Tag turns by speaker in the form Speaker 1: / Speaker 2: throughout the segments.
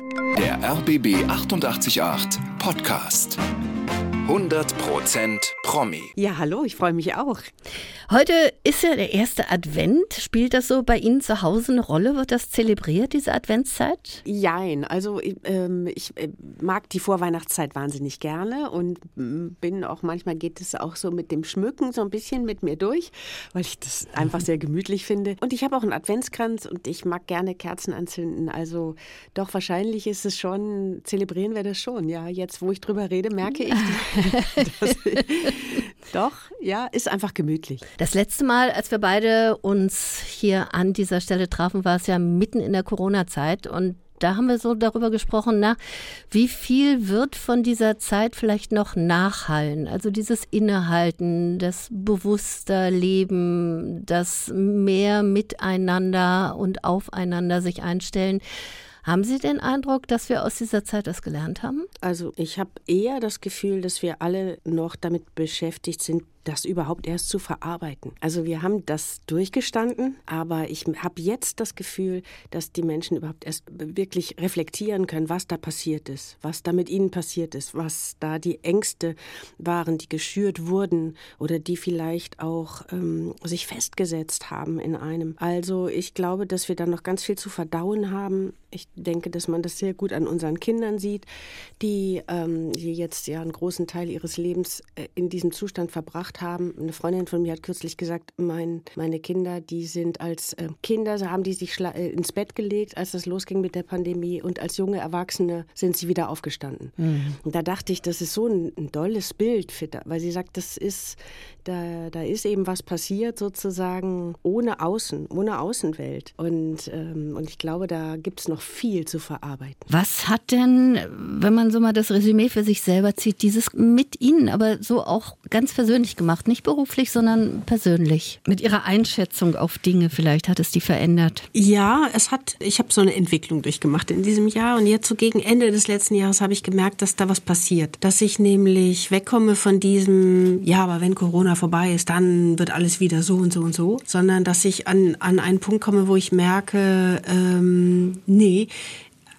Speaker 1: Der RBB 888 Podcast. 100% Promi.
Speaker 2: Ja, hallo, ich freue mich auch.
Speaker 3: Heute ist ja der erste Advent. Spielt das so bei Ihnen zu Hause eine Rolle? Wird das zelebriert, diese Adventszeit?
Speaker 2: Jein, also ähm, ich äh, mag die Vorweihnachtszeit wahnsinnig gerne und mm, bin auch, manchmal geht es auch so mit dem Schmücken so ein bisschen mit mir durch, weil ich das einfach sehr gemütlich finde. Und ich habe auch einen Adventskranz und ich mag gerne Kerzen anzünden. Also doch, wahrscheinlich ist es schon, zelebrieren wir das schon. Ja, jetzt, wo ich drüber rede, merke ich, das, doch, ja, ist einfach gemütlich.
Speaker 3: Das letzte Mal, als wir beide uns hier an dieser Stelle trafen, war es ja mitten in der Corona-Zeit und da haben wir so darüber gesprochen, na, wie viel wird von dieser Zeit vielleicht noch nachhallen? Also dieses Innehalten, das bewusster Leben, das mehr miteinander und aufeinander sich einstellen. Haben Sie den Eindruck, dass wir aus dieser Zeit was gelernt haben?
Speaker 2: Also ich habe eher das Gefühl, dass wir alle noch damit beschäftigt sind, das überhaupt erst zu verarbeiten. Also wir haben das durchgestanden, aber ich habe jetzt das Gefühl, dass die Menschen überhaupt erst wirklich reflektieren können, was da passiert ist, was da mit ihnen passiert ist, was da die Ängste waren, die geschürt wurden oder die vielleicht auch ähm, sich festgesetzt haben in einem. Also ich glaube, dass wir da noch ganz viel zu verdauen haben. Ich denke, dass man das sehr gut an unseren Kindern sieht, die, ähm, die jetzt ja einen großen Teil ihres Lebens äh, in diesem Zustand verbracht haben. Eine Freundin von mir hat kürzlich gesagt, mein, meine Kinder, die sind als äh, Kinder, haben die sich äh, ins Bett gelegt, als das losging mit der Pandemie und als junge Erwachsene sind sie wieder aufgestanden. Mhm. Und da dachte ich, das ist so ein, ein tolles Bild, für, weil sie sagt, das ist, da, da ist eben was passiert sozusagen ohne Außen, ohne Außenwelt. Und, ähm, und ich glaube, da gibt es noch viel zu verarbeiten.
Speaker 3: Was hat denn, wenn man so mal das Resümee für sich selber zieht, dieses mit Ihnen, aber so auch ganz persönlich gemacht? Gemacht, nicht beruflich, sondern persönlich. Mit Ihrer Einschätzung auf Dinge vielleicht hat es die verändert.
Speaker 2: Ja, es hat, ich habe so eine Entwicklung durchgemacht in diesem Jahr und jetzt so gegen Ende des letzten Jahres habe ich gemerkt, dass da was passiert. Dass ich nämlich wegkomme von diesem, ja, aber wenn Corona vorbei ist, dann wird alles wieder so und so und so, sondern dass ich an, an einen Punkt komme, wo ich merke, ähm, nee,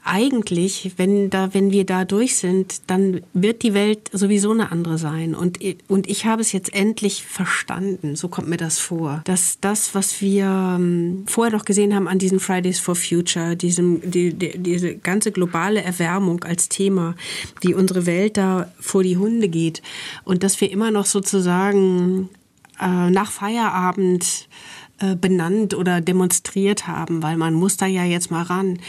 Speaker 2: eigentlich, wenn da, wenn wir da durch sind, dann wird die Welt sowieso eine andere sein. Und, und ich habe es jetzt endlich verstanden, so kommt mir das vor, dass das, was wir ähm, vorher noch gesehen haben an diesen Fridays for Future, diesem, die, die, diese ganze globale Erwärmung als Thema, die unsere Welt da vor die Hunde geht und dass wir immer noch sozusagen äh, nach Feierabend äh, benannt oder demonstriert haben, weil man muss da ja jetzt mal ran.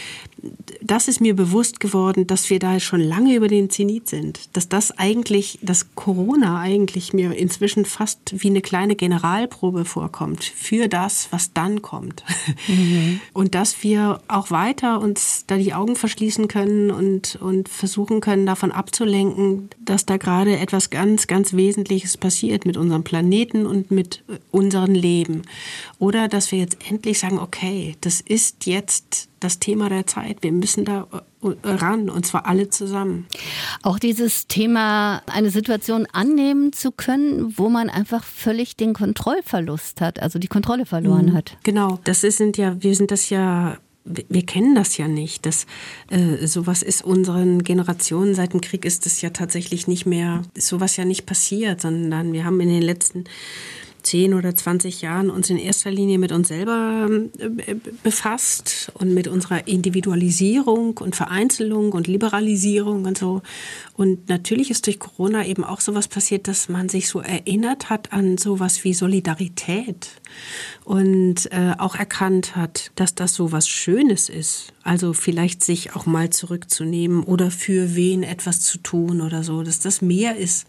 Speaker 2: Das ist mir bewusst geworden, dass wir da schon lange über den Zenit sind. Dass das eigentlich, dass Corona eigentlich mir inzwischen fast wie eine kleine Generalprobe vorkommt für das, was dann kommt. Mhm. Und dass wir auch weiter uns da die Augen verschließen können und, und versuchen können, davon abzulenken, dass da gerade etwas ganz, ganz Wesentliches passiert mit unserem Planeten und mit unserem Leben. Oder dass wir jetzt endlich sagen, okay, das ist jetzt das Thema der Zeit. Wir müssen da äh, ran und zwar alle zusammen.
Speaker 3: Auch dieses Thema, eine Situation annehmen zu können, wo man einfach völlig den Kontrollverlust hat, also die Kontrolle verloren mhm. hat.
Speaker 2: Genau, das sind ja, wir sind das ja wir kennen das ja nicht. Das, äh, sowas ist unseren Generationen seit dem Krieg ist es ja tatsächlich nicht mehr, ist sowas ja nicht passiert, sondern wir haben in den letzten 10 oder 20 Jahren uns in erster Linie mit uns selber äh, befasst und mit unserer Individualisierung und Vereinzelung und Liberalisierung und so. Und natürlich ist durch Corona eben auch sowas passiert, dass man sich so erinnert hat an sowas wie Solidarität und äh, auch erkannt hat, dass das so was Schönes ist. Also vielleicht sich auch mal zurückzunehmen oder für wen etwas zu tun oder so, dass das mehr ist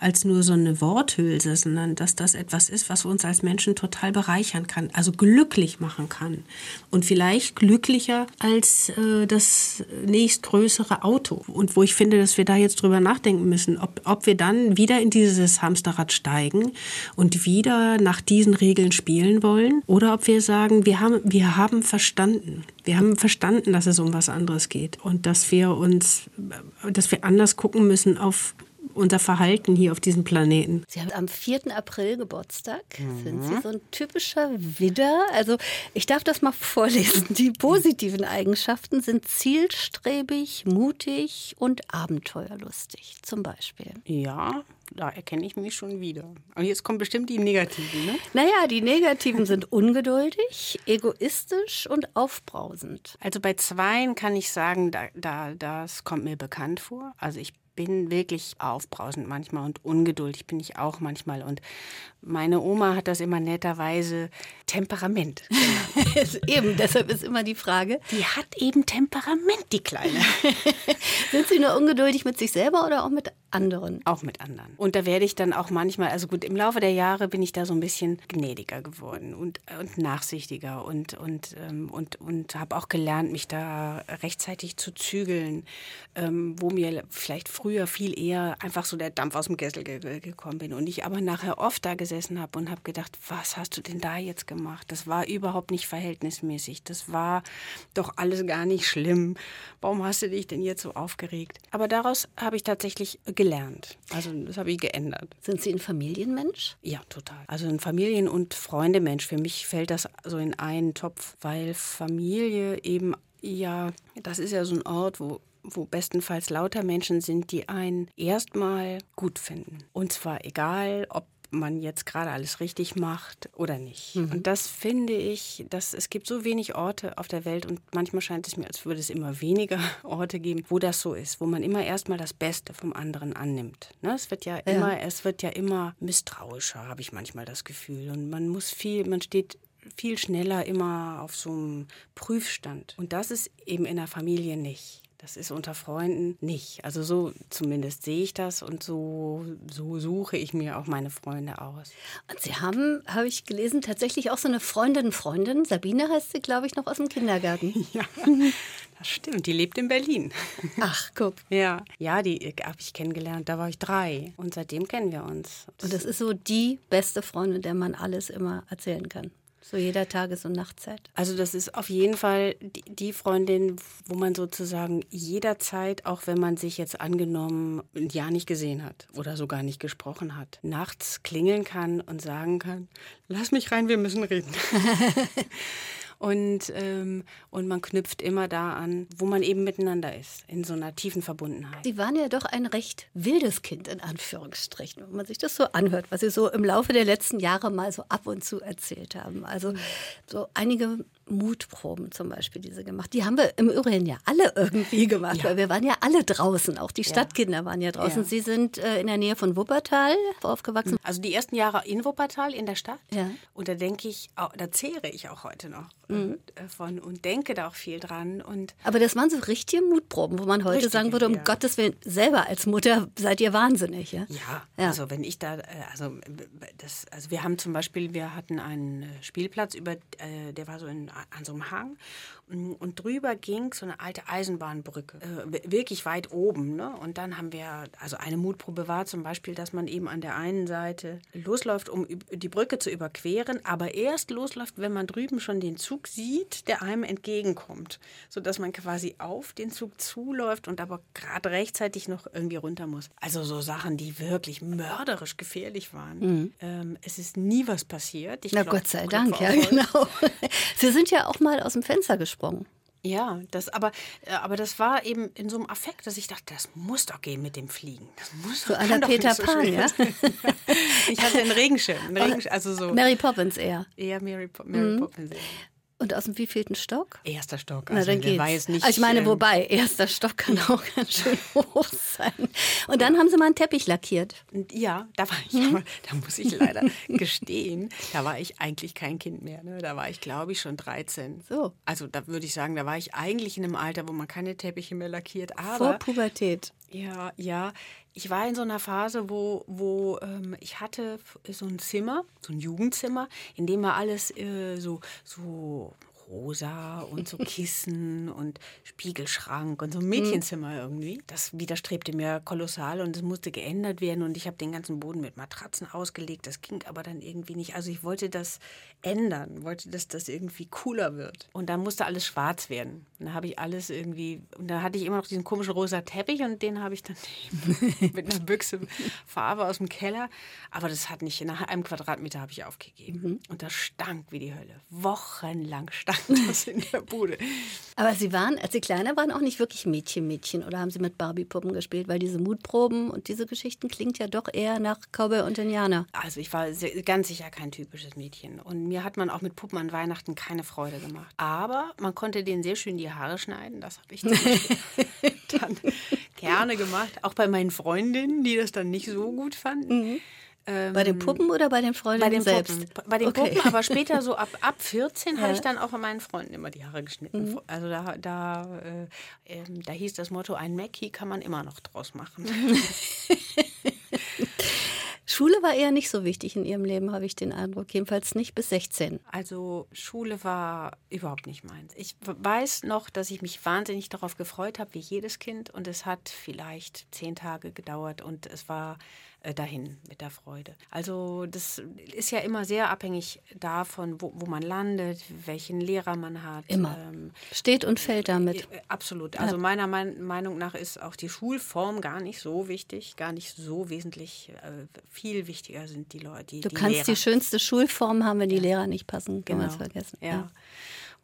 Speaker 2: als nur so eine Worthülse, sondern dass das etwas ist, was uns als Menschen total bereichern kann, also glücklich machen kann. Und vielleicht glücklicher als äh, das nächstgrößere Auto. Und wo ich finde, dass wir da jetzt drüber nachdenken müssen, ob, ob wir dann wieder in dieses Hamsterrad steigen und wieder nach diesen Regeln spielen wollen oder ob wir sagen, wir haben, wir haben verstanden. Wir haben verstanden, dass es um was anderes geht und dass wir uns, dass wir anders gucken müssen auf
Speaker 4: unser Verhalten hier auf diesem Planeten.
Speaker 3: Sie haben am 4. April Geburtstag. Mhm. Sind Sie so ein typischer Widder? Also ich darf das mal vorlesen. Die positiven Eigenschaften sind zielstrebig, mutig und abenteuerlustig zum Beispiel.
Speaker 2: Ja, da erkenne ich mich schon wieder. Und jetzt kommen bestimmt die negativen, ne?
Speaker 3: Naja, die negativen sind ungeduldig, egoistisch und aufbrausend.
Speaker 2: Also bei zweien kann ich sagen, da, da, das kommt mir bekannt vor. Also ich bin wirklich aufbrausend manchmal und ungeduldig bin ich auch manchmal. Und meine Oma hat das immer netterweise Temperament
Speaker 3: eben, deshalb ist immer die Frage.
Speaker 2: Die hat eben Temperament, die Kleine.
Speaker 3: Sind Sie nur ungeduldig mit sich selber oder auch mit anderen?
Speaker 2: Auch mit anderen. Und da werde ich dann auch manchmal, also gut, im Laufe der Jahre bin ich da so ein bisschen gnädiger geworden und, und nachsichtiger und, und, ähm, und, und habe auch gelernt, mich da rechtzeitig zu zügeln, ähm, wo mir vielleicht früher viel eher einfach so der Dampf aus dem Kessel ge gekommen bin. Und ich aber nachher oft da gesessen habe und habe gedacht, was hast du denn da jetzt gemacht? Das war überhaupt nicht verhältnismäßig. Das war doch alles gar nicht schlimm. Warum hast du dich denn jetzt so aufgeregt? Aber daraus habe ich tatsächlich gelernt. Also das habe ich geändert.
Speaker 3: Sind Sie ein Familienmensch?
Speaker 2: Ja, total. Also ein Familien- und Freundemensch. Für mich fällt das so in einen Topf, weil Familie eben ja, das ist ja so ein Ort, wo wo bestenfalls lauter Menschen sind, die einen erstmal gut finden. Und zwar egal, ob man jetzt gerade alles richtig macht oder nicht. Mhm. Und das finde ich, dass es gibt so wenig Orte auf der Welt und manchmal scheint es mir, als würde es immer weniger Orte geben, wo das so ist, wo man immer erstmal das Beste vom anderen annimmt. Ne? Es wird ja, ja immer, es wird ja immer misstrauischer, habe ich manchmal das Gefühl. Und man muss viel, man steht viel schneller immer auf so einem Prüfstand. Und das ist eben in der Familie nicht. Das ist unter Freunden nicht. Also so zumindest sehe ich das und so, so suche ich mir auch meine Freunde aus.
Speaker 3: Und Sie haben, habe ich gelesen, tatsächlich auch so eine Freundin, Freundin. Sabine heißt sie, glaube ich, noch aus dem Kindergarten.
Speaker 2: Ja, das stimmt. Die lebt in Berlin.
Speaker 3: Ach, guck.
Speaker 2: Ja, ja die habe ich kennengelernt. Da war ich drei. Und seitdem kennen wir uns.
Speaker 3: Und das ist so die beste Freundin, der man alles immer erzählen kann. So jeder Tages- und Nachtzeit.
Speaker 2: Also das ist auf jeden Fall die, Freundin, wo man sozusagen jederzeit, auch wenn man sich jetzt angenommen ein Jahr nicht gesehen hat oder sogar nicht gesprochen hat, nachts klingeln kann und sagen kann, lass mich rein, wir müssen reden. Und, ähm, und man knüpft immer da an, wo man eben miteinander ist, in so einer tiefen Verbundenheit.
Speaker 3: Sie waren ja doch ein recht wildes Kind, in Anführungsstrichen, wenn man sich das so anhört, was Sie so im Laufe der letzten Jahre mal so ab und zu erzählt haben. Also so einige Mutproben zum Beispiel, die sie gemacht. Die haben wir im Übrigen ja alle irgendwie gemacht, ja. weil wir waren ja alle draußen. Auch die Stadtkinder ja. waren ja draußen. Ja. Sie sind äh, in der Nähe von Wuppertal aufgewachsen.
Speaker 2: Also die ersten Jahre in Wuppertal in der Stadt. Ja. Und da denke ich, da zehre ich auch heute noch mhm. Äh, von und denke da auch viel dran. Und
Speaker 3: Aber das waren so richtige Mutproben, wo man heute richtige, sagen würde, um Gottes Willen, selber als Mutter seid ihr wahnsinnig. Ja,
Speaker 2: ja, also wenn ich da, äh, also, das, also wir haben zum Beispiel, wir hatten einen Spielplatz, über, der war so in an so einem Hang. Und drüber ging so eine alte Eisenbahnbrücke, äh, wirklich weit oben. Ne? Und dann haben wir, also eine Mutprobe war zum Beispiel, dass man eben an der einen Seite losläuft, um die Brücke zu überqueren, aber erst losläuft, wenn man drüben schon den Zug sieht, der einem entgegenkommt. Sodass man quasi auf den Zug zuläuft und aber gerade rechtzeitig noch irgendwie runter muss. Also so Sachen, die wirklich mörderisch gefährlich waren. Mhm. Ähm, es ist nie was passiert.
Speaker 3: Ich Na glaub, Gott sei Dank, ja genau. Sie sind ja auch mal aus dem Fenster gesprungen.
Speaker 2: Ja, das, aber, äh, aber das war eben in so einem Affekt, dass ich dachte, das muss doch gehen mit dem Fliegen. Das muss
Speaker 3: so einer Peter so Pan, ja?
Speaker 2: ich hatte einen Regenschirm, einen Regenschirm, also so.
Speaker 3: Mary Poppins eher.
Speaker 2: Eher Mary, Mary mhm. Poppins eher.
Speaker 3: Und aus dem wievielten Stock?
Speaker 2: Erster Stock.
Speaker 3: Also Na, dann geht's. Jetzt nicht, ich meine, wobei, erster Stock kann auch ganz schön hoch sein. Und dann haben sie mal einen Teppich lackiert.
Speaker 2: Ja, da war ich, hm? aber, da muss ich leider gestehen, da war ich eigentlich kein Kind mehr. Ne? Da war ich, glaube ich, schon 13. So. Also da würde ich sagen, da war ich eigentlich in einem Alter, wo man keine Teppiche mehr lackiert. Aber,
Speaker 3: Vor Pubertät.
Speaker 2: Ja, ja. Ich war in so einer Phase, wo, wo ähm, ich hatte so ein Zimmer, so ein Jugendzimmer, in dem war alles äh, so, so rosa und so Kissen und Spiegelschrank und so ein Mädchenzimmer irgendwie. Das widerstrebte mir kolossal und es musste geändert werden und ich habe den ganzen Boden mit Matratzen ausgelegt. Das ging aber dann irgendwie nicht. Also ich wollte das ändern, wollte, dass das irgendwie cooler wird. Und dann musste alles schwarz werden. Und da habe ich alles irgendwie, und da hatte ich immer noch diesen komischen rosa Teppich und den habe ich dann mit einer Büchse Farbe aus dem Keller. Aber das hat nicht, nach einem Quadratmeter habe ich aufgegeben. Mhm. Und das stank wie die Hölle. Wochenlang stank das in der Bude.
Speaker 3: Aber Sie waren, als Sie kleiner waren, auch nicht wirklich Mädchen, Mädchen. Oder haben Sie mit Barbie-Puppen gespielt? Weil diese Mutproben und diese Geschichten klingt ja doch eher nach Cowboy und Indianer.
Speaker 2: Also ich war sehr, ganz sicher kein typisches Mädchen. Und mir hat man auch mit Puppen an Weihnachten keine Freude gemacht. Aber man konnte denen sehr schön die Haare schneiden. Das habe ich dann gerne gemacht. Auch bei meinen Freundinnen, die das dann nicht so gut fanden.
Speaker 3: Mhm. Bei den Puppen oder bei den Freundinnen
Speaker 2: bei den
Speaker 3: selbst?
Speaker 2: Puppen. Bei den okay. Puppen, aber später so ab, ab 14 ja. habe ich dann auch bei meinen Freunden immer die Haare geschnitten. Mhm. Also da, da, äh, äh, da hieß das Motto, ein Mackie kann man immer noch draus machen.
Speaker 3: Schule war eher nicht so wichtig in Ihrem Leben, habe ich den Eindruck. Jedenfalls nicht bis 16.
Speaker 2: Also Schule war überhaupt nicht meins. Ich weiß noch, dass ich mich wahnsinnig darauf gefreut habe, wie jedes Kind. Und es hat vielleicht zehn Tage gedauert und es war dahin mit der Freude. Also das ist ja immer sehr abhängig davon, wo, wo man landet, welchen Lehrer man hat.
Speaker 3: Immer. Ähm, Steht und fällt damit.
Speaker 2: Äh, absolut. Also meiner Meinung nach ist auch die Schulform gar nicht so wichtig, gar nicht so wesentlich. Äh, viel wichtiger sind die Leute. Die,
Speaker 3: du
Speaker 2: die
Speaker 3: kannst
Speaker 2: Lehrer.
Speaker 3: die schönste Schulform haben, wenn die Lehrer nicht passen. Kann
Speaker 2: genau.
Speaker 3: man vergessen.
Speaker 2: ja. ja.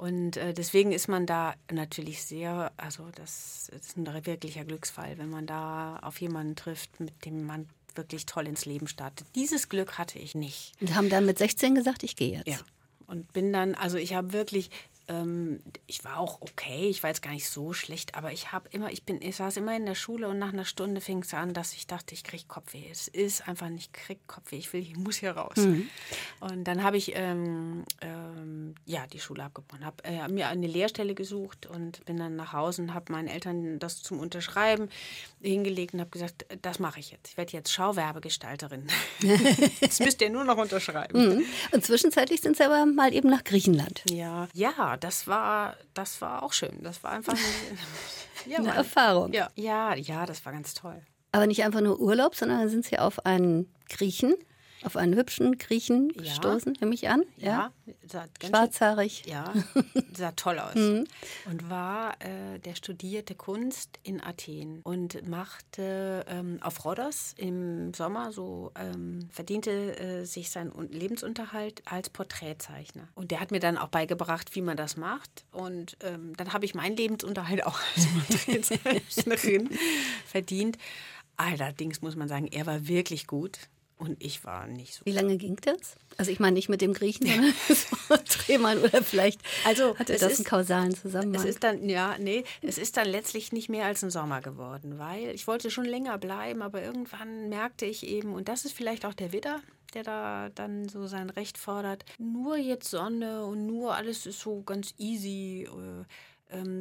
Speaker 2: Und äh, deswegen ist man da natürlich sehr, also das, das ist ein wirklicher Glücksfall, wenn man da auf jemanden trifft, mit dem man wirklich toll ins Leben startet. Dieses Glück hatte ich nicht.
Speaker 3: Und haben dann mit 16 gesagt, ich gehe jetzt.
Speaker 2: Ja. Und bin dann, also ich habe wirklich ähm, ich war auch okay, ich war jetzt gar nicht so schlecht, aber ich habe immer, ich bin, ich saß immer in der Schule und nach einer Stunde fing es an, dass ich dachte, ich kriege Kopfweh. Es ist einfach nicht, ich krieg Kopfweh, ich will, ich muss hier raus. Mhm. Und dann habe ich ähm, ähm, ja die Schule abgebrochen, habe äh, mir eine Lehrstelle gesucht und bin dann nach Hause und habe meinen Eltern das zum Unterschreiben hingelegt und habe gesagt, das mache ich jetzt. Ich werde jetzt Schauwerbegestalterin. das müsst ihr nur noch unterschreiben.
Speaker 3: Mhm. Und zwischenzeitlich sind sie aber mal eben nach Griechenland.
Speaker 2: Ja, ja, das war, das war auch schön. Das war einfach eine,
Speaker 3: ja, eine Erfahrung.
Speaker 2: Ja, ja, ja, das war ganz toll.
Speaker 3: Aber nicht einfach nur Urlaub, sondern sind Sie auf einen Griechen auf einen hübschen Griechen ja. gestoßen, nehme ich an.
Speaker 2: Ja,
Speaker 3: ja. schwarzhaarig.
Speaker 2: Ja, sah toll aus. mhm. Und war, äh, der studierte Kunst in Athen und machte ähm, auf Rhodos im Sommer so, ähm, verdiente äh, sich seinen Lebensunterhalt als Porträtzeichner. Und der hat mir dann auch beigebracht, wie man das macht. Und ähm, dann habe ich meinen Lebensunterhalt auch als Porträtzeichnerin verdient. Allerdings muss man sagen, er war wirklich gut. Und ich war nicht so.
Speaker 3: Wie lange ging das? Also ich meine nicht mit dem Griechen, sondern Drehmann oder vielleicht also, hatte das ist, einen kausalen Zusammenhang.
Speaker 2: Es ist dann, ja, nee, es ist dann letztlich nicht mehr als ein Sommer geworden, weil ich wollte schon länger bleiben, aber irgendwann merkte ich eben, und das ist vielleicht auch der Widder, der da dann so sein Recht fordert, nur jetzt Sonne und nur alles ist so ganz easy. Äh,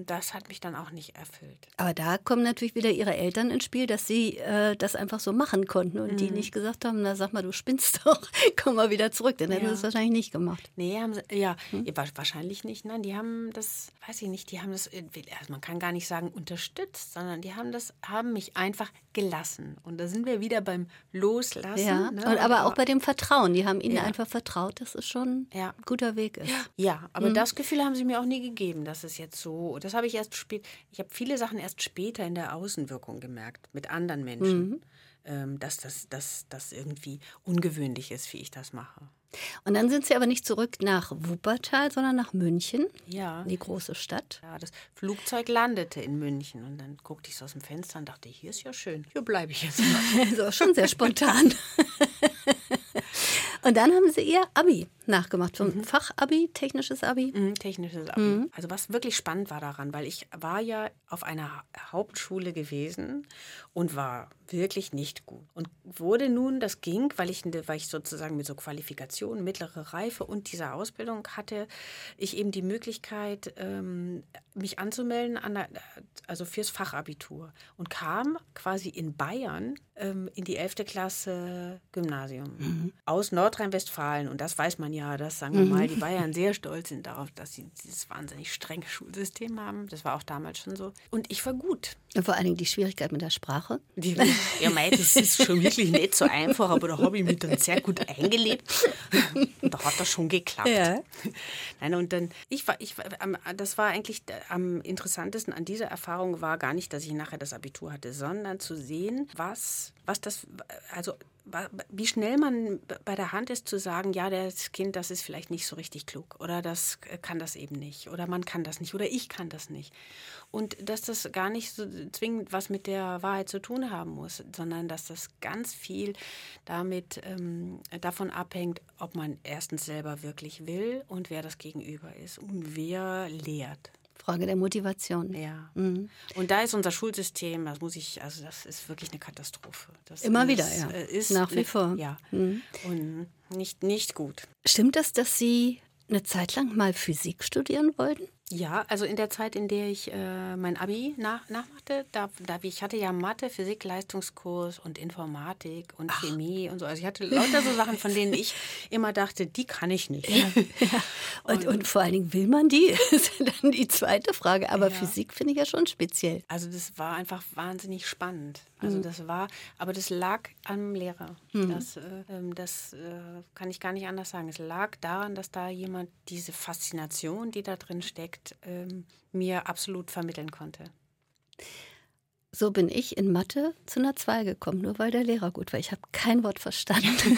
Speaker 2: das hat mich dann auch nicht erfüllt.
Speaker 3: Aber da kommen natürlich wieder ihre Eltern ins Spiel, dass sie äh, das einfach so machen konnten und mhm. die nicht gesagt haben, na sag mal, du spinnst doch, komm mal wieder zurück. Dann hätten ja. sie es wahrscheinlich nicht gemacht.
Speaker 2: Nee, haben sie, ja, hm? wahrscheinlich nicht. Nein, die haben das, weiß ich nicht, die haben das, also man kann gar nicht sagen unterstützt, sondern die haben das, haben mich einfach gelassen. Und da sind wir wieder beim Loslassen.
Speaker 3: Ja, ne? und aber auch bei dem Vertrauen. Die haben ihnen ja. einfach vertraut, dass es schon ja. ein guter Weg ist.
Speaker 2: Ja, aber mhm. das Gefühl haben sie mir auch nie gegeben, dass es jetzt so das habe ich erst spät, ich habe viele Sachen erst später in der Außenwirkung gemerkt, mit anderen Menschen, mhm. ähm, dass das dass, dass irgendwie ungewöhnlich ist, wie ich das mache.
Speaker 3: Und dann sind Sie aber nicht zurück nach Wuppertal, sondern nach München,
Speaker 2: ja.
Speaker 3: die große Stadt.
Speaker 2: Ja, das Flugzeug landete in München und dann guckte ich so aus dem Fenster und dachte, hier ist ja schön, hier bleibe ich jetzt.
Speaker 3: also schon sehr spontan. und dann haben Sie Ihr Abi nachgemacht. Vom mhm. Fachabi, technisches Abi?
Speaker 2: Mhm, technisches Abi. Mhm. Also was wirklich spannend war daran, weil ich war ja auf einer Hauptschule gewesen und war wirklich nicht gut. Und wurde nun, das ging, weil ich, weil ich sozusagen mit so Qualifikationen, mittlere Reife und dieser Ausbildung hatte, ich eben die Möglichkeit, ähm, mich anzumelden, an der, also fürs Fachabitur. Und kam quasi in Bayern ähm, in die 11. Klasse Gymnasium mhm. aus Nordrhein-Westfalen. Und das weiß man ja, dass, sagen wir mhm. mal, die Bayern sehr stolz sind darauf, dass sie dieses wahnsinnig strenge Schulsystem haben. Das war auch damals schon so. Und ich war gut.
Speaker 3: Und vor allen Dingen die Schwierigkeit mit der Sprache.
Speaker 2: Die, ja, mei, das ist schon wirklich nicht so einfach, aber da habe ich mich dann sehr gut eingelebt. Und da hat das schon geklappt. Ja. Nein, und dann, ich war, ich das war eigentlich am interessantesten an dieser Erfahrung war gar nicht, dass ich nachher das Abitur hatte, sondern zu sehen, was, was das, also wie schnell man bei der Hand ist zu sagen, ja, das Kind, das ist vielleicht nicht so richtig klug oder das kann das eben nicht oder man kann das nicht oder ich kann das nicht. Und dass das gar nicht so zwingend was mit der Wahrheit zu tun haben muss, sondern dass das ganz viel damit ähm, davon abhängt, ob man erstens selber wirklich will und wer das Gegenüber ist und wer lehrt.
Speaker 3: Frage der Motivation.
Speaker 2: Ja. Mhm. Und da ist unser Schulsystem, das muss ich, also das ist wirklich eine Katastrophe. Das
Speaker 3: Immer
Speaker 2: ist,
Speaker 3: wieder, ja.
Speaker 2: Äh, ist
Speaker 3: Nach wie vor.
Speaker 2: Ja. Mhm. Und nicht, nicht gut.
Speaker 3: Stimmt das, dass Sie eine Zeit lang mal Physik studieren wollten?
Speaker 2: Ja, also in der Zeit, in der ich äh, mein Abi nach, nachmachte, da, da, ich hatte ja Mathe, Physik, Leistungskurs und Informatik und Ach. Chemie und so. Also ich hatte lauter so Sachen, von denen ich immer dachte, die kann ich nicht. Ja,
Speaker 3: ja. Und, und, und, vor allen Dingen will man die? ist dann die zweite Frage. Aber ja. Physik finde ich ja schon speziell.
Speaker 2: Also das war einfach wahnsinnig spannend. Also mhm. das war, aber das lag am Lehrer. Mhm. Das, äh, ähm, das äh, kann ich gar nicht anders sagen. Es lag daran, dass da jemand diese Faszination, die da drin steckt, ähm, mir absolut vermitteln konnte.
Speaker 3: So bin ich in Mathe zu einer 2 gekommen, nur weil der Lehrer gut war. Ich habe kein Wort verstanden.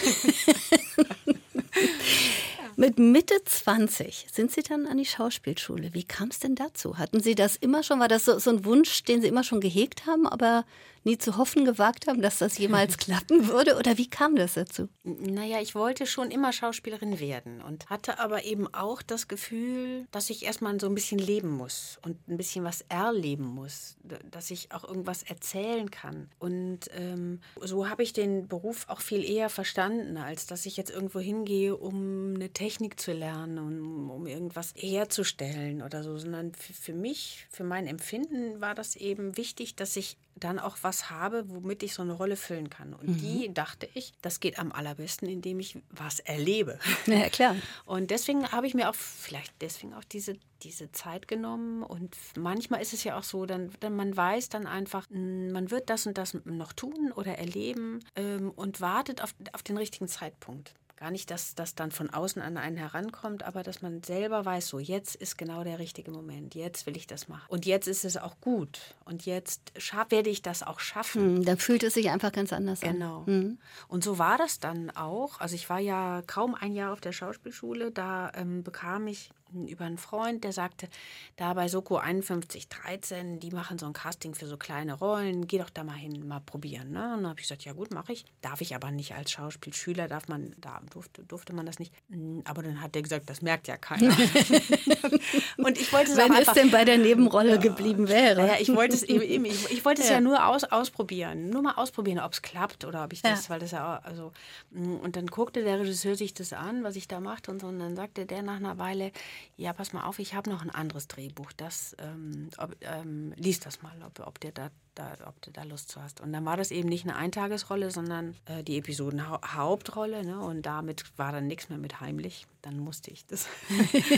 Speaker 3: Mit Mitte 20 sind Sie dann an die Schauspielschule. Wie kam es denn dazu? Hatten Sie das immer schon? War das so, so, ein Wunsch, den Sie immer schon gehegt haben, aber nie zu hoffen gewagt haben, dass das jemals klappen würde? Oder wie kam das dazu?
Speaker 2: Naja, ich wollte schon immer Schauspielerin werden und hatte aber eben auch das Gefühl, dass ich erstmal so ein bisschen leben muss und ein bisschen was erleben muss, dass ich auch irgendwas erzählen kann. Und ähm, so habe ich den Beruf auch viel eher verstanden, als dass ich jetzt irgendwo hingehe, um eine Technik zu lernen, um, um irgendwas herzustellen oder so, sondern für, für mich, für mein Empfinden war das eben wichtig, dass ich dann auch was habe, womit ich so eine Rolle füllen kann. Und mhm. die dachte ich, das geht am allerbesten, indem ich was erlebe.
Speaker 3: Ja, klar.
Speaker 2: Und deswegen habe ich mir auch vielleicht deswegen auch diese, diese Zeit genommen. Und manchmal ist es ja auch so, dann, dann man weiß dann einfach, man wird das und das noch tun oder erleben ähm, und wartet auf, auf den richtigen Zeitpunkt. Gar nicht, dass das dann von außen an einen herankommt, aber dass man selber weiß, so jetzt ist genau der richtige Moment, jetzt will ich das machen. Und jetzt ist es auch gut. Und jetzt werde ich das auch schaffen.
Speaker 3: Hm, dann fühlt es sich einfach ganz anders
Speaker 2: genau.
Speaker 3: an.
Speaker 2: Genau. Hm. Und so war das dann auch. Also ich war ja kaum ein Jahr auf der Schauspielschule, da ähm, bekam ich über einen Freund, der sagte, da bei Soko 5113, die machen so ein Casting für so kleine Rollen, geh doch da mal hin, mal probieren. Ne? Und dann habe ich gesagt, ja gut, mache ich. Darf ich aber nicht als Schauspielschüler, darf man, da durfte, durfte man das nicht. Hm, aber dann hat der gesagt, das merkt ja keiner.
Speaker 3: und ich wollte es Wenn es denn bei der Nebenrolle geblieben wäre.
Speaker 2: Ja, ich wollte es eben, ich, ich wollte es ja. ja, nur aus, ausprobieren, nur mal ausprobieren, ob es klappt oder ob ich das, ja. weil das ja, also, hm, und dann guckte der Regisseur sich das an, was ich da machte und so, und dann sagte der nach einer Weile, ja, pass mal auf, ich habe noch ein anderes Drehbuch, das ähm, ob, ähm, lies das mal, ob, ob, der da, da, ob du da Lust zu hast. Und dann war das eben nicht eine Eintagesrolle, sondern äh, die Episodenhauptrolle. Ne? Und damit war dann nichts mehr mit heimlich. Dann musste ich das.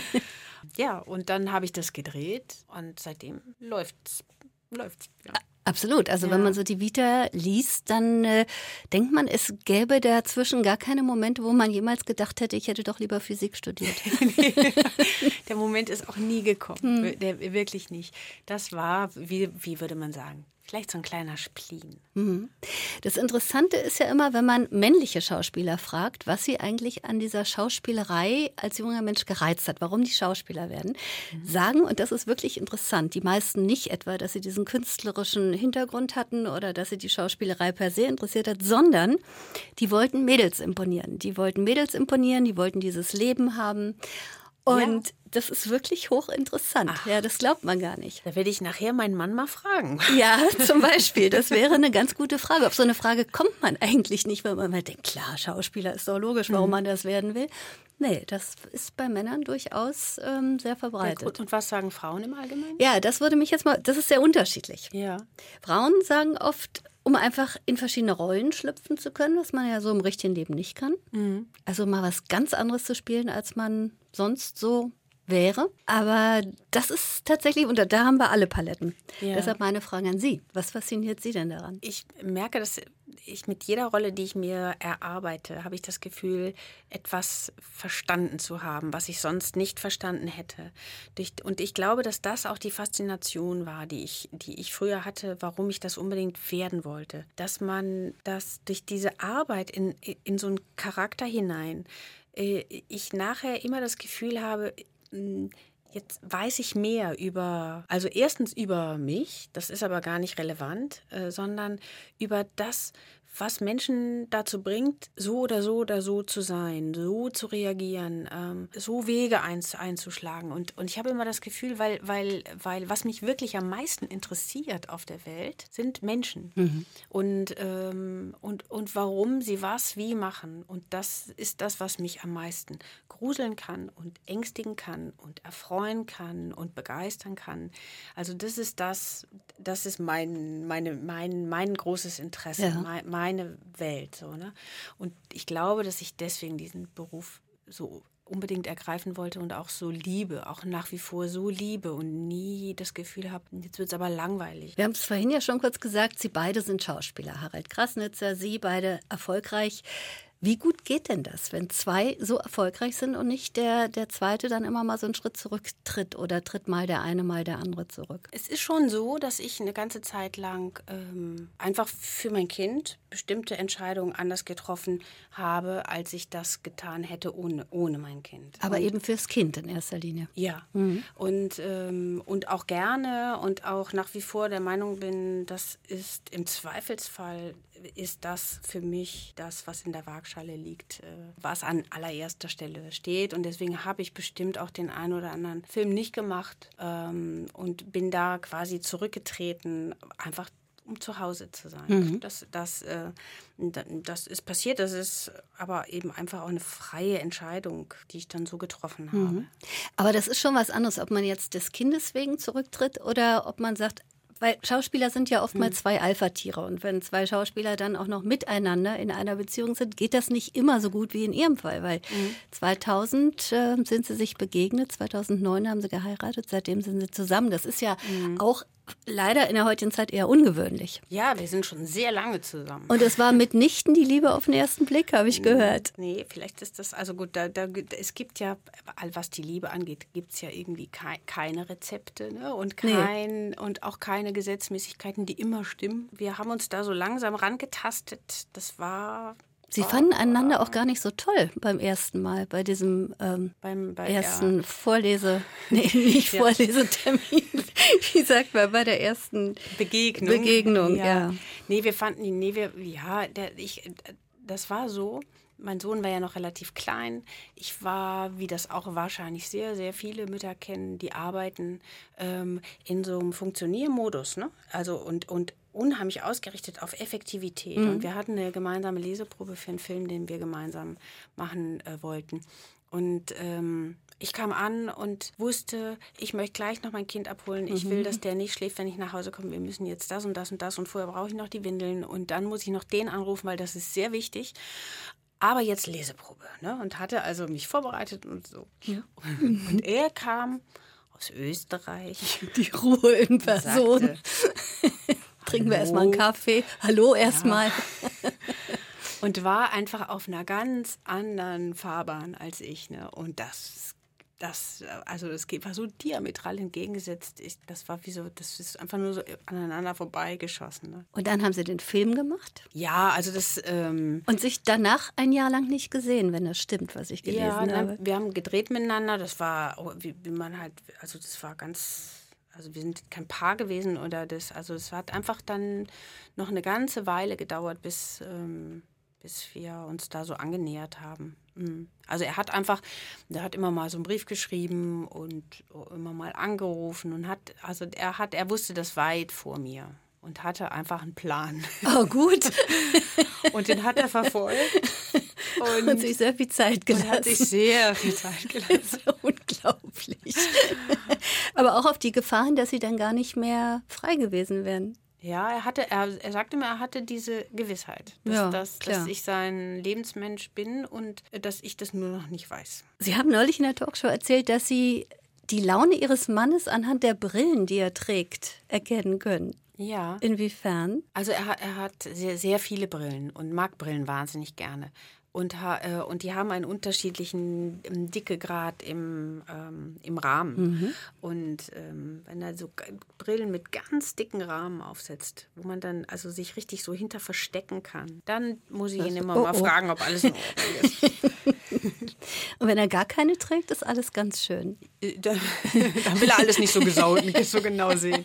Speaker 2: ja, und dann habe ich das gedreht und seitdem läuft's. Läuft's, ja.
Speaker 3: Absolut. Also ja. wenn man so die Vita liest, dann äh, denkt man, es gäbe dazwischen gar keine Momente, wo man jemals gedacht hätte, ich hätte doch lieber Physik studiert.
Speaker 2: der Moment ist auch nie gekommen. Hm. Der, wirklich nicht. Das war, wie, wie würde man sagen, Vielleicht so ein kleiner Spleen. Mhm.
Speaker 3: Das Interessante ist ja immer, wenn man männliche Schauspieler fragt, was sie eigentlich an dieser Schauspielerei als junger Mensch gereizt hat, warum die Schauspieler werden, mhm. sagen, und das ist wirklich interessant, die meisten nicht etwa, dass sie diesen künstlerischen Hintergrund hatten oder dass sie die Schauspielerei per se interessiert hat, sondern die wollten Mädels imponieren. Die wollten Mädels imponieren, die wollten dieses Leben haben. Und ja. das ist wirklich hochinteressant. Ach. Ja, das glaubt man gar nicht.
Speaker 2: Da werde ich nachher meinen Mann mal fragen.
Speaker 3: Ja, zum Beispiel. Das wäre eine ganz gute Frage. Auf so eine Frage kommt man eigentlich nicht, weil man mal denkt, klar, Schauspieler ist doch logisch, warum mhm. man das werden will. Nee, das ist bei Männern durchaus ähm, sehr verbreitet.
Speaker 2: Und was sagen Frauen im Allgemeinen?
Speaker 3: Ja, das würde mich jetzt mal, das ist sehr unterschiedlich.
Speaker 2: Ja.
Speaker 3: Frauen sagen oft, um einfach in verschiedene Rollen schlüpfen zu können, was man ja so im richtigen Leben nicht kann.
Speaker 4: Mhm.
Speaker 3: Also mal was ganz anderes zu spielen, als man sonst so wäre. Aber das ist tatsächlich, und da haben wir alle Paletten.
Speaker 2: Ja.
Speaker 3: Deshalb meine Frage an Sie. Was fasziniert Sie denn daran?
Speaker 2: Ich merke, dass ich mit jeder Rolle, die ich mir erarbeite, habe ich das Gefühl, etwas verstanden zu haben, was ich sonst nicht verstanden hätte. Und ich glaube, dass das auch die Faszination war, die ich, die ich früher hatte, warum ich das unbedingt werden wollte. Dass man das durch diese Arbeit in, in so einen Charakter hinein, äh, ich nachher immer das Gefühl habe, Jetzt weiß ich mehr über, also erstens über mich, das ist aber gar nicht relevant, äh, sondern über das, was Menschen dazu bringt, so oder so oder so zu sein, so zu reagieren, ähm, so Wege einzuschlagen. Und, und ich habe immer das Gefühl, weil, weil, weil was mich wirklich am meisten interessiert auf der Welt, sind Menschen. Mhm. Und, ähm, und, und warum sie was wie machen. Und das ist das, was mich am meisten gruseln kann und ängstigen kann und erfreuen kann und begeistern kann. Also das ist das, das ist mein, meine, mein, mein großes Interesse, ja. mein, meine Welt. So, ne? Und ich glaube, dass ich deswegen diesen Beruf so unbedingt ergreifen wollte und auch so liebe, auch nach wie vor so liebe und nie das Gefühl habe, jetzt wird es aber langweilig.
Speaker 3: Wir haben es vorhin ja schon kurz gesagt, Sie beide sind Schauspieler. Harald Krasnitzer, Sie beide erfolgreich. Wie gut geht denn das, wenn zwei so erfolgreich sind und nicht der, der zweite dann immer mal so einen Schritt zurücktritt oder tritt mal der eine, mal der andere zurück?
Speaker 2: Es ist schon so, dass ich eine ganze Zeit lang ähm, einfach für mein Kind bestimmte Entscheidungen anders getroffen habe, als ich das getan hätte ohne, ohne mein Kind.
Speaker 3: Aber und, eben fürs Kind in erster Linie.
Speaker 2: Ja. Mhm. Und, ähm, und auch gerne und auch nach wie vor der Meinung bin, das ist im Zweifelsfall ist das für mich das, was in der Waagschale liegt, äh, was an allererster Stelle steht. Und deswegen habe ich bestimmt auch den einen oder anderen Film nicht gemacht ähm, und bin da quasi zurückgetreten, einfach um zu Hause zu sein. Mhm. Das, das, äh, das ist passiert, das ist aber eben einfach auch eine freie Entscheidung, die ich dann so getroffen habe. Mhm.
Speaker 3: Aber das ist schon was anderes, ob man jetzt des Kindes wegen zurücktritt oder ob man sagt, weil Schauspieler sind ja oftmals mhm. zwei Alpha-Tiere. Und wenn zwei Schauspieler dann auch noch miteinander in einer Beziehung sind, geht das nicht immer so gut wie in ihrem Fall. Weil mhm. 2000 äh, sind sie sich begegnet, 2009 haben sie geheiratet, seitdem sind sie zusammen. Das ist ja mhm. auch leider in der heutigen Zeit eher ungewöhnlich.
Speaker 2: Ja, wir sind schon sehr lange zusammen.
Speaker 3: Und es war mitnichten die Liebe auf den ersten Blick, habe ich gehört.
Speaker 2: Nee, vielleicht ist das, also gut, da, da, es gibt ja, was die Liebe angeht, gibt es ja irgendwie kei keine Rezepte ne? und, kein, nee. und auch keine Gesetzmäßigkeiten, die immer stimmen. Wir haben uns da so langsam rangetastet. Das war
Speaker 3: Sie fanden einander auch gar nicht so toll beim ersten Mal, bei diesem ähm, beim, bei, ersten ja. Vorlese, nee, nicht ja. Vorlesetermin, wie sagt man, bei der ersten
Speaker 2: Begegnung.
Speaker 3: Begegnung, ja. ja.
Speaker 2: Nee, wir fanden, nee, wir, ja, der, ich, das war so, mein Sohn war ja noch relativ klein. Ich war, wie das auch wahrscheinlich sehr, sehr viele Mütter kennen, die arbeiten ähm, in so einem Funktioniermodus. Ne? Also und, und unheimlich ausgerichtet auf Effektivität. Mhm. Und wir hatten eine gemeinsame Leseprobe für einen Film, den wir gemeinsam machen äh, wollten. Und ähm, ich kam an und wusste, ich möchte gleich noch mein Kind abholen. Ich mhm. will, dass der nicht schläft, wenn ich nach Hause komme. Wir müssen jetzt das und das und das und vorher brauche ich noch die Windeln und dann muss ich noch den anrufen, weil das ist sehr wichtig. Aber jetzt Leseprobe. Ne? Und hatte also mich vorbereitet und so. Ja. Und er kam aus Österreich.
Speaker 3: Die Ruhe in Person. Sagte, Trinken wir erstmal einen Kaffee. Hallo erstmal. Ja.
Speaker 2: Und war einfach auf einer ganz anderen Fahrbahn als ich. Ne? Und das, das, also das war so diametral entgegengesetzt. Ich, das war wie so, das ist einfach nur so aneinander vorbeigeschossen. Ne?
Speaker 3: Und dann haben Sie den Film gemacht?
Speaker 2: Ja, also das. Ähm,
Speaker 3: Und sich danach ein Jahr lang nicht gesehen, wenn das stimmt, was ich gelesen ja, habe.
Speaker 2: Wir haben gedreht miteinander. Das war, wie, wie man halt, also das war ganz also wir sind kein Paar gewesen oder das, also es hat einfach dann noch eine ganze Weile gedauert, bis, ähm, bis wir uns da so angenähert haben. Mhm. Also er hat einfach, der hat immer mal so einen Brief geschrieben und immer mal angerufen und hat, also er hat, er wusste das weit vor mir und hatte einfach einen Plan.
Speaker 3: Oh gut.
Speaker 2: und den hat er verfolgt.
Speaker 3: Und, und sich sehr viel Zeit gelassen. Und
Speaker 2: hat sich sehr viel Zeit gelassen.
Speaker 3: unglaublich. Aber auch auf die Gefahren, dass sie dann gar nicht mehr frei gewesen wären.
Speaker 2: Ja, er hatte, er, er sagte mir, er hatte diese Gewissheit, dass,
Speaker 3: Ja,
Speaker 2: dass, dass ich sein Lebensmensch bin und dass ich das nur noch nicht weiß.
Speaker 3: Sie haben neulich in der Talkshow erzählt, dass Sie die Laune Ihres Mannes anhand der Brillen, die er trägt, erkennen können.
Speaker 2: Ja.
Speaker 3: Inwiefern?
Speaker 2: Also er, hat- er hat sehr, sehr viele Brillen und mag Brillen wahnsinnig gerne. Und, ha- äh, und die haben einen unterschiedlichen ähm, Dickegrad im, ähm, im Rahmen. Und ähm, wenn er so Brillen mit ganz dicken Rahmen aufsetzt, wo man dann also sich richtig so hinter verstecken kann, dann muss ich ihn immer
Speaker 3: oh,
Speaker 2: mal
Speaker 3: oh.
Speaker 2: fragen, ob alles in Ordnung ist.
Speaker 3: Und wenn er gar keine trägt, ist alles ganz schön.
Speaker 2: Äh, da, da will er alles nicht so, gesau nicht so genau sehen.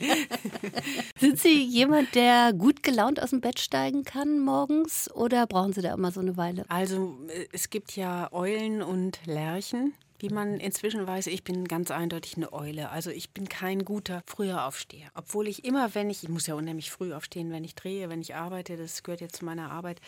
Speaker 3: Sind Sie jemand, der gut gelaunt aus dem Bett steigen kann morgens oder brauchen Sie da immer so eine Weile?
Speaker 2: Also äh, es gibt ja Eulen und Lerchen. Wie man inzwischen weiß, ich bin ganz eindeutig eine Eule. Also ich bin kein guter früher Aufsteher. Obwohl ich immer, wenn ich, ich muss ja unheimlich früh aufstehen, wenn ich drehe, wenn ich arbeite, das gehört jetzt zu meiner Arbeit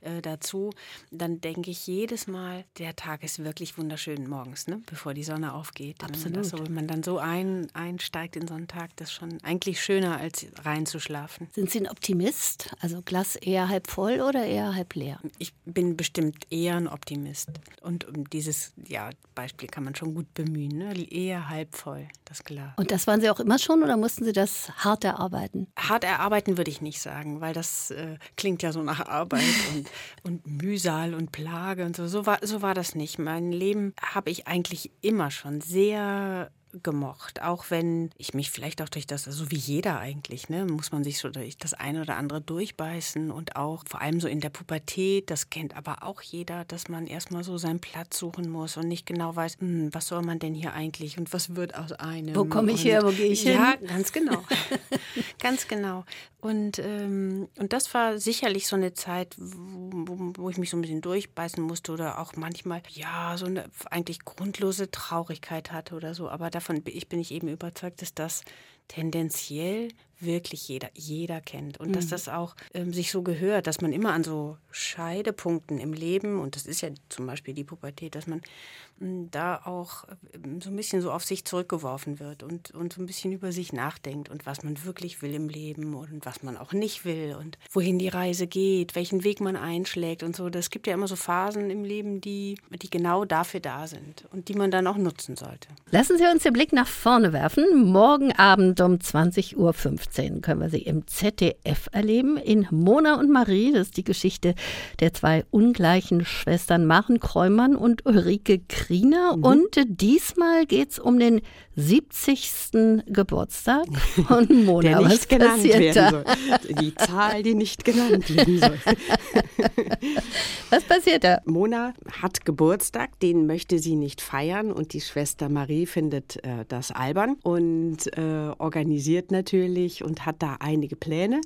Speaker 2: äh, dazu, dann denke ich jedes Mal, der Tag ist wirklich wunderschön morgens, ne? bevor die Sonne aufgeht.
Speaker 3: Absolut.
Speaker 2: Das, so, wenn man dann so ein, einsteigt in so einen Tag, das ist schon eigentlich schöner, als reinzuschlafen.
Speaker 3: Sind Sie ein Optimist? Also Glas eher halb voll oder eher halb leer?
Speaker 2: Ich bin bestimmt eher ein Optimist. Und um dieses ja, Beispiel kann man schon gut bemühen. Ne? Eher halb voll, das Glas.
Speaker 3: Und das waren Sie auch immer schon oder mussten Sie das hart erarbeiten?
Speaker 2: Hart erarbeiten würde ich nicht sagen, weil das äh, klingt ja so nach Arbeit und, und Mühsal und Plage und so. So war, so war das nicht. Mein Leben habe ich eigentlich immer schon sehr gemocht, auch wenn ich mich vielleicht auch durch das, so wie jeder eigentlich, ne, muss man sich so durch das eine oder andere durchbeißen und auch vor allem so in der Pubertät, das kennt aber auch jeder, dass man erstmal so seinen Platz suchen muss und nicht genau weiß, hm, was soll man denn hier eigentlich und was wird aus einem.
Speaker 3: Wo komme ich
Speaker 2: und,
Speaker 3: her, wo gehe ich
Speaker 2: ja,
Speaker 3: hin?
Speaker 2: ganz genau. ganz genau. Und, ähm, und das war sicherlich so eine Zeit, wo, wo- ich mich so ein bisschen durchbeißen musste oder auch manchmal, ja, so eine eigentlich grundlose Traurigkeit hatte oder so. Aber davon bin ich, eben überzeugt, dass das tendenziell wirklich jeder, jeder kennt und dass das auch ähm, sich so gehört, dass man immer an so Scheidepunkten im Leben, und das ist ja zum Beispiel die Pubertät, dass man m, da auch ähm, so ein bisschen so auf sich zurückgeworfen wird und, und so ein bisschen über sich nachdenkt und was man wirklich will im Leben und was man auch nicht will und wohin die Reise geht, welchen Weg man einschlägt und so. Das gibt ja immer so Phasen im Leben, die, die genau dafür da sind und die man dann auch nutzen sollte.
Speaker 3: Lassen Sie uns den Blick nach vorne werfen. Morgen Abend um 20.15 Uhr können wir Sie im ZDF erleben. In Mona und Marie, das ist die Geschichte der zwei ungleichen Schwestern Maren Kräumann und Ulrike Kriener.
Speaker 2: Mhm.
Speaker 3: Und diesmal geht es um den 70. Geburtstag von Mona.
Speaker 5: der
Speaker 3: Was
Speaker 5: nicht genannt
Speaker 3: passiert
Speaker 5: werden
Speaker 3: da?
Speaker 5: soll. Die Zahl, die nicht genannt werden soll.
Speaker 3: Was passiert da?
Speaker 5: Mona hat Geburtstag, den möchte sie nicht feiern und die Schwester Marie findet äh, das albern und äh, organisiert natürlich und hat da einige Pläne.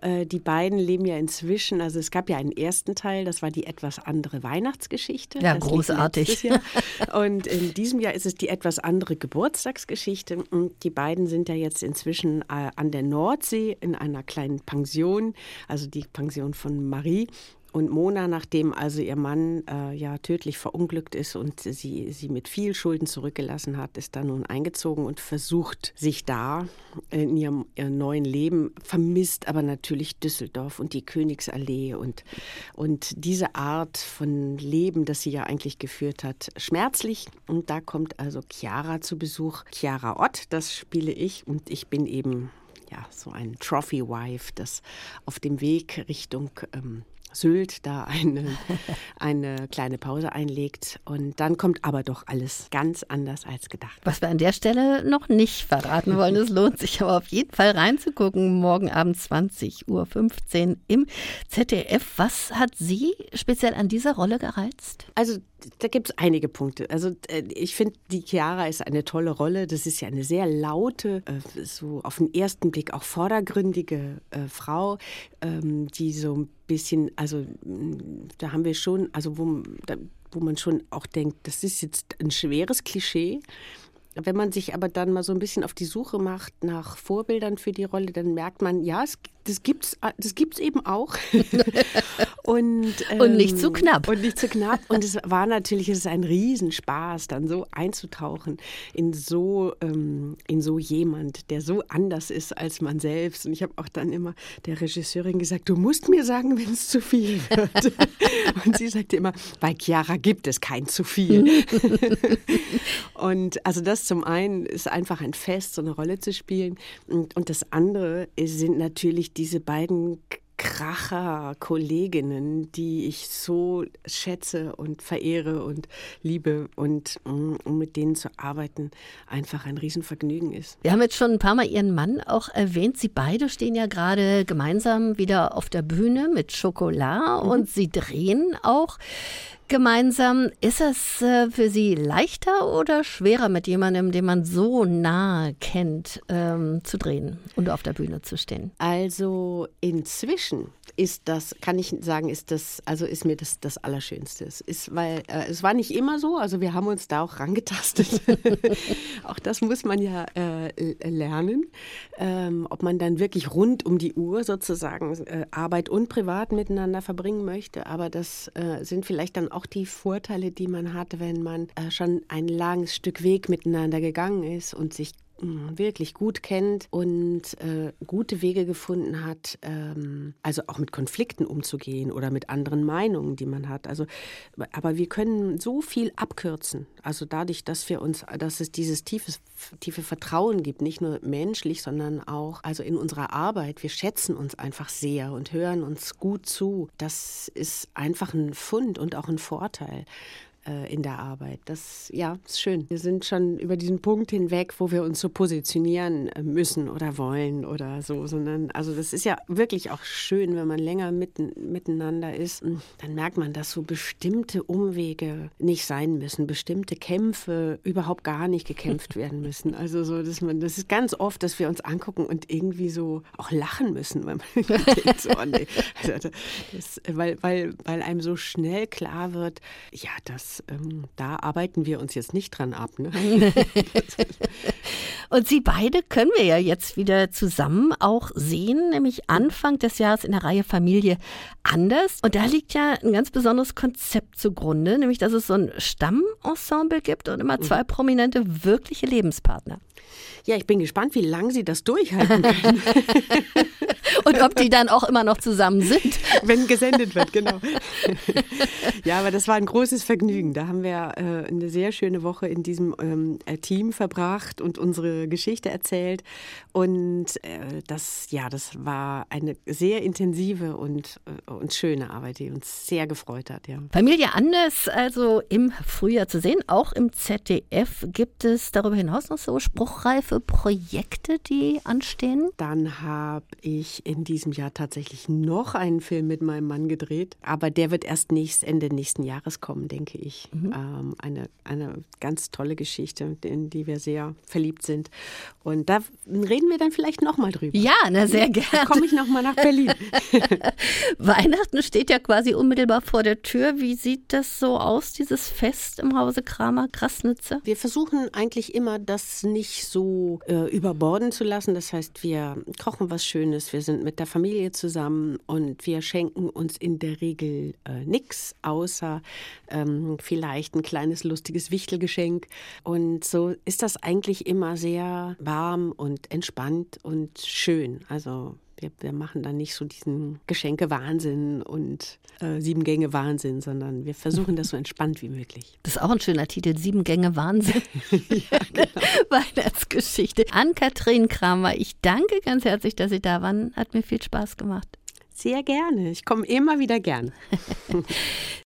Speaker 5: Äh, die beiden leben ja inzwischen, also es gab ja einen ersten Teil, das war die etwas andere Weihnachtsgeschichte.
Speaker 3: Ja,
Speaker 5: Das
Speaker 3: großartig.
Speaker 5: Und in diesem Jahr ist es die etwas andere Geburtstagsgeschichte. Und die beiden sind ja jetzt inzwischen äh, an der Nordsee in einer kleinen Pension, also die Pension von Marie. Und Mona, nachdem also ihr Mann äh, ja tödlich verunglückt ist und sie, sie mit viel Schulden zurückgelassen hat, ist da nun eingezogen und versucht sich da in ihrem, ihrem neuen Leben, vermisst aber natürlich Düsseldorf und die Königsallee und, und diese Art von Leben, das sie ja eigentlich geführt hat, schmerzlich. Und da kommt also Chiara zu Besuch. Chiara Ott, das spiele ich und ich bin eben ja so ein Trophy Wife, das auf dem Weg Richtung ähm, Sylt da eine, eine kleine Pause einlegt. Und dann kommt aber doch alles ganz anders als gedacht.
Speaker 3: Was wir an der Stelle noch nicht verraten wollen, es lohnt sich aber auf jeden Fall reinzugucken. Morgen Abend 20.15 Uhr im ZDF. Was hat Sie speziell an dieser Rolle gereizt?
Speaker 5: Also da gibt es einige Punkte. Also äh, ich finde, die Chiara ist eine tolle Rolle. Das ist ja eine sehr laute, äh, so auf den ersten Blick auch vordergründige äh, Frau, ähm, die so ein bisschen, also mh, da haben wir schon, also wo, wo man schon auch denkt, das ist jetzt ein schweres Klischee. Wenn man sich aber dann mal so ein bisschen auf die Suche macht nach Vorbildern für die Rolle, dann merkt man, ja, es
Speaker 2: das gibt's, das gibt's eben auch.
Speaker 3: und, ähm, und nicht zu knapp.
Speaker 2: Und nicht zu knapp. Und es war natürlich, es ist ein Riesenspaß, dann so einzutauchen in so, ähm, in so jemand, der so anders ist als man selbst. Und ich habe auch dann immer der Regisseurin gesagt, du musst mir sagen, wenn es zu viel wird. und sie sagte immer, bei Chiara gibt es kein zu viel. und also das zum einen ist einfach ein Fest, so eine Rolle zu spielen. Und, und das andere sind natürlich diese beiden Kracher-Kolleginnen, die ich so schätze und verehre und liebe und um mit denen zu arbeiten einfach ein Riesenvergnügen ist.
Speaker 3: Wir haben jetzt schon ein paar Mal Ihren Mann auch erwähnt. Sie beide stehen ja gerade gemeinsam wieder auf der Bühne mit Schokolade mhm. und Sie drehen auch gemeinsam. Ist es äh, für Sie leichter oder schwerer, mit jemandem, den man so nahe kennt, ähm, zu drehen und auf der Bühne zu stehen?
Speaker 2: Also inzwischen ist das, kann ich sagen, ist das, also ist mir das das Allerschönste. Es ist, weil äh, es war nicht immer so, also wir haben uns da auch rangetastet. auch das muss man ja äh, lernen, ähm, ob man dann wirklich rund um die Uhr sozusagen äh, Arbeit und Privat miteinander verbringen möchte. Aber das äh, sind vielleicht dann auch die Vorteile, die man hat, wenn man äh, schon ein langes Stück Weg miteinander gegangen ist und sich wirklich gut kennt und äh, gute Wege gefunden hat, ähm, also auch mit Konflikten umzugehen oder mit anderen Meinungen, die man hat. Also, aber wir können so viel abkürzen. Also dadurch, dass wir uns, dass es dieses tiefes, tiefe Vertrauen gibt, nicht nur menschlich, sondern auch also in unserer Arbeit. Wir schätzen uns einfach sehr und hören uns gut zu. Das ist einfach ein Fund und auch ein Vorteil äh, in der Arbeit. Das ja, ist schön. Wir sind schon über diesen Punkt hinweg, wo wir uns so positionieren äh, müssen oder wollen oder so, sondern also das ist ja wirklich auch schön, wenn man länger mitten, miteinander ist. Dann merkt man, dass so bestimmte Umwege nicht sein müssen, bestimmte Kämpfe überhaupt gar nicht gekämpft werden müssen. Also so, dass man, das ist ganz oft, dass wir uns angucken und irgendwie so auch lachen müssen, weil man denkt so, oh nee. also das, weil, weil, weil einem so schnell klar wird, ja, das ähm, da arbeiten wir uns jetzt nicht dran ab. Ne?
Speaker 3: Und Sie beide können wir ja jetzt wieder zusammen auch sehen, nämlich Anfang des Jahres in der Reihe Familie anders. Und da liegt ja ein ganz besonderes Konzept zugrunde, nämlich dass es so ein Stammensemble gibt und immer zwei mhm. prominente wirkliche Lebenspartner.
Speaker 2: Ja, ich bin gespannt, wie lange Sie das durchhalten können.
Speaker 3: Und ob die dann auch immer noch zusammen sind.
Speaker 2: Wenn gesendet wird, genau. Ja, aber das war ein großes Vergnügen. Da haben wir äh, eine sehr schöne Woche in diesem ähm, äh, Team verbracht und unsere Geschichte erzählt. Und äh, das, ja, das war eine sehr intensive und, äh, und schöne Arbeit, die uns sehr gefreut hat. Ja.
Speaker 3: Familie Anders, also im Frühjahr zu sehen, auch im ZDF. Gibt es darüber hinaus noch so spruchreife Projekte, die anstehen?
Speaker 2: Dann habe ich in diesem Jahr tatsächlich noch einen Film mit meinem Mann gedreht, aber der wird erst nächst, Ende nächsten Jahres kommen, denke ich. Mhm. Ähm, eine, eine ganz tolle Geschichte, in die wir sehr verliebt sind. Und da reden wir dann vielleicht nochmal drüber.
Speaker 3: Ja, na sehr gerne. Da
Speaker 2: komme ich nochmal nach Berlin.
Speaker 3: Weihnachten steht ja quasi unmittelbar vor der Tür. Wie sieht das so aus, dieses Fest im Hause Kramer Krasnitze?
Speaker 2: Wir versuchen eigentlich immer, das nicht so äh, überborden zu lassen. Das heißt, wir kochen was Schönes, wir sind sind mit der Familie zusammen und wir schenken uns in der Regel äh, nichts, außer ähm, vielleicht ein kleines lustiges Wichtelgeschenk. Und so ist das eigentlich immer sehr warm und entspannt und schön. Also wir, wir, machen dann nicht so diesen Geschenke-Wahnsinn und äh, Sieben Gänge Wahnsinn, sondern wir versuchen das so entspannt wie möglich.
Speaker 3: Das ist auch ein schöner Titel, Sieben Gänge Wahnsinn. ja, genau. Weihnachtsgeschichte. An Kathrin Kramer, ich danke ganz herzlich, dass Sie da waren. Hat mir viel Spaß gemacht.
Speaker 2: Sehr gerne. Ich komme immer wieder gern.